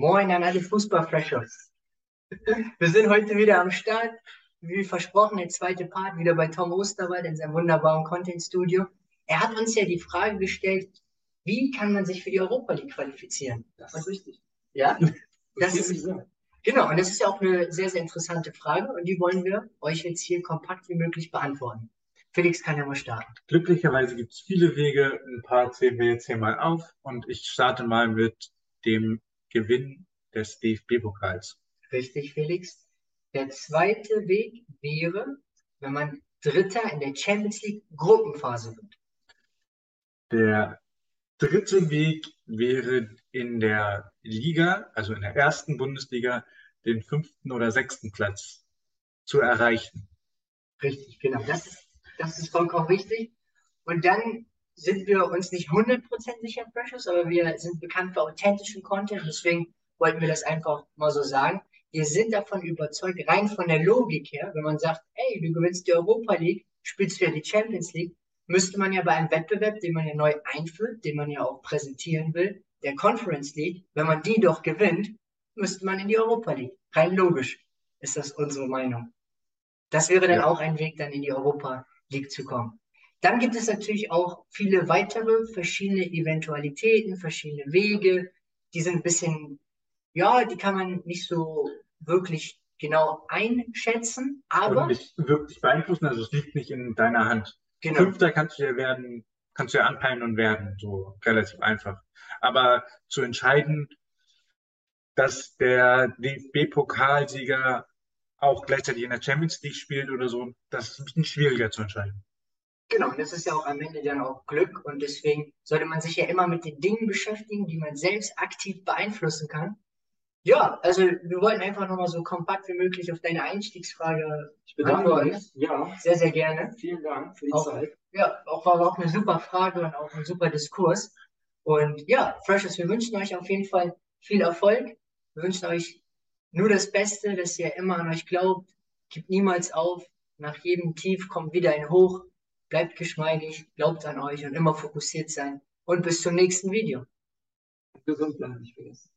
Moin an alle Fußballfreshers. Wir sind heute wieder am Start. Wie versprochen, der zweite Part wieder bei Tom Osterwald in seinem wunderbaren Content-Studio. Er hat uns ja die Frage gestellt, wie kann man sich für die Europa League qualifizieren? Das ist richtig. Ja? Das Das ist, genau, und das ist ja auch eine sehr, sehr interessante Frage und die wollen wir euch jetzt hier kompakt wie möglich beantworten. Felix kann ja mal starten. Glücklicherweise gibt es viele Wege. Ein paar zählen wir jetzt hier mal auf. Und ich starte mal mit dem Gewinn des DFB-Pokals. Richtig, Felix. Der zweite Weg wäre, wenn man Dritter in der Champions League Gruppenphase wird. Der dritte Weg wäre in der Liga, also in der ersten Bundesliga, den fünften oder sechsten Platz zu erreichen. Richtig, genau. Das ist, das ist vollkommen richtig. Und dann sind wir uns nicht 100% sicher, Precious, aber wir sind bekannt für authentischen Content. Deswegen wollten wir das einfach mal so sagen. Wir sind davon überzeugt, rein von der Logik her, wenn man sagt, ey, du gewinnst die Europa League, spielst wieder die Champions League, müsste man ja bei einem Wettbewerb, den man ja neu einführt, den man ja auch präsentieren will, der Conference League, wenn man die doch gewinnt, müsste man in die Europa League. Rein logisch ist das unsere Meinung. Das wäre dann Ja. auch ein Weg, dann in die Europa League zu kommen. Dann gibt es natürlich auch viele weitere verschiedene Eventualitäten, verschiedene Wege. Die sind ein bisschen, ja, die kann man nicht so wirklich genau einschätzen, aber Und nicht wirklich beeinflussen, also es liegt nicht in deiner Hand. genau, Fünfter kannst du ja werden, kannst du ja anpeilen und werden, so relativ einfach. Aber zu entscheiden, dass der DFB-Pokalsieger auch gleichzeitig in der Champions League spielt oder so, das ist ein bisschen schwieriger zu entscheiden. Genau, und das ist ja auch am Ende dann auch Glück und deswegen sollte man sich ja immer mit den Dingen beschäftigen, die man selbst aktiv beeinflussen kann. Ja, also wir wollten einfach nochmal so kompakt wie möglich auf deine Einstiegsfrage Ich bedanke mich. Ja, Sehr, sehr gerne. vielen Dank für die Auch- Zeit. Ja, auch war auch eine super Frage und auch ein super Diskurs. Und ja, Freshers, wir wünschen euch auf jeden Fall viel Erfolg. Wir wünschen euch nur das Beste, dass ihr immer an euch glaubt. Gebt niemals auf. Nach jedem Tief kommt wieder ein Hoch. Bleibt geschmeidig, glaubt an euch und immer fokussiert sein. Und bis zum nächsten Video. Gesund bleiben, nicht vergessen.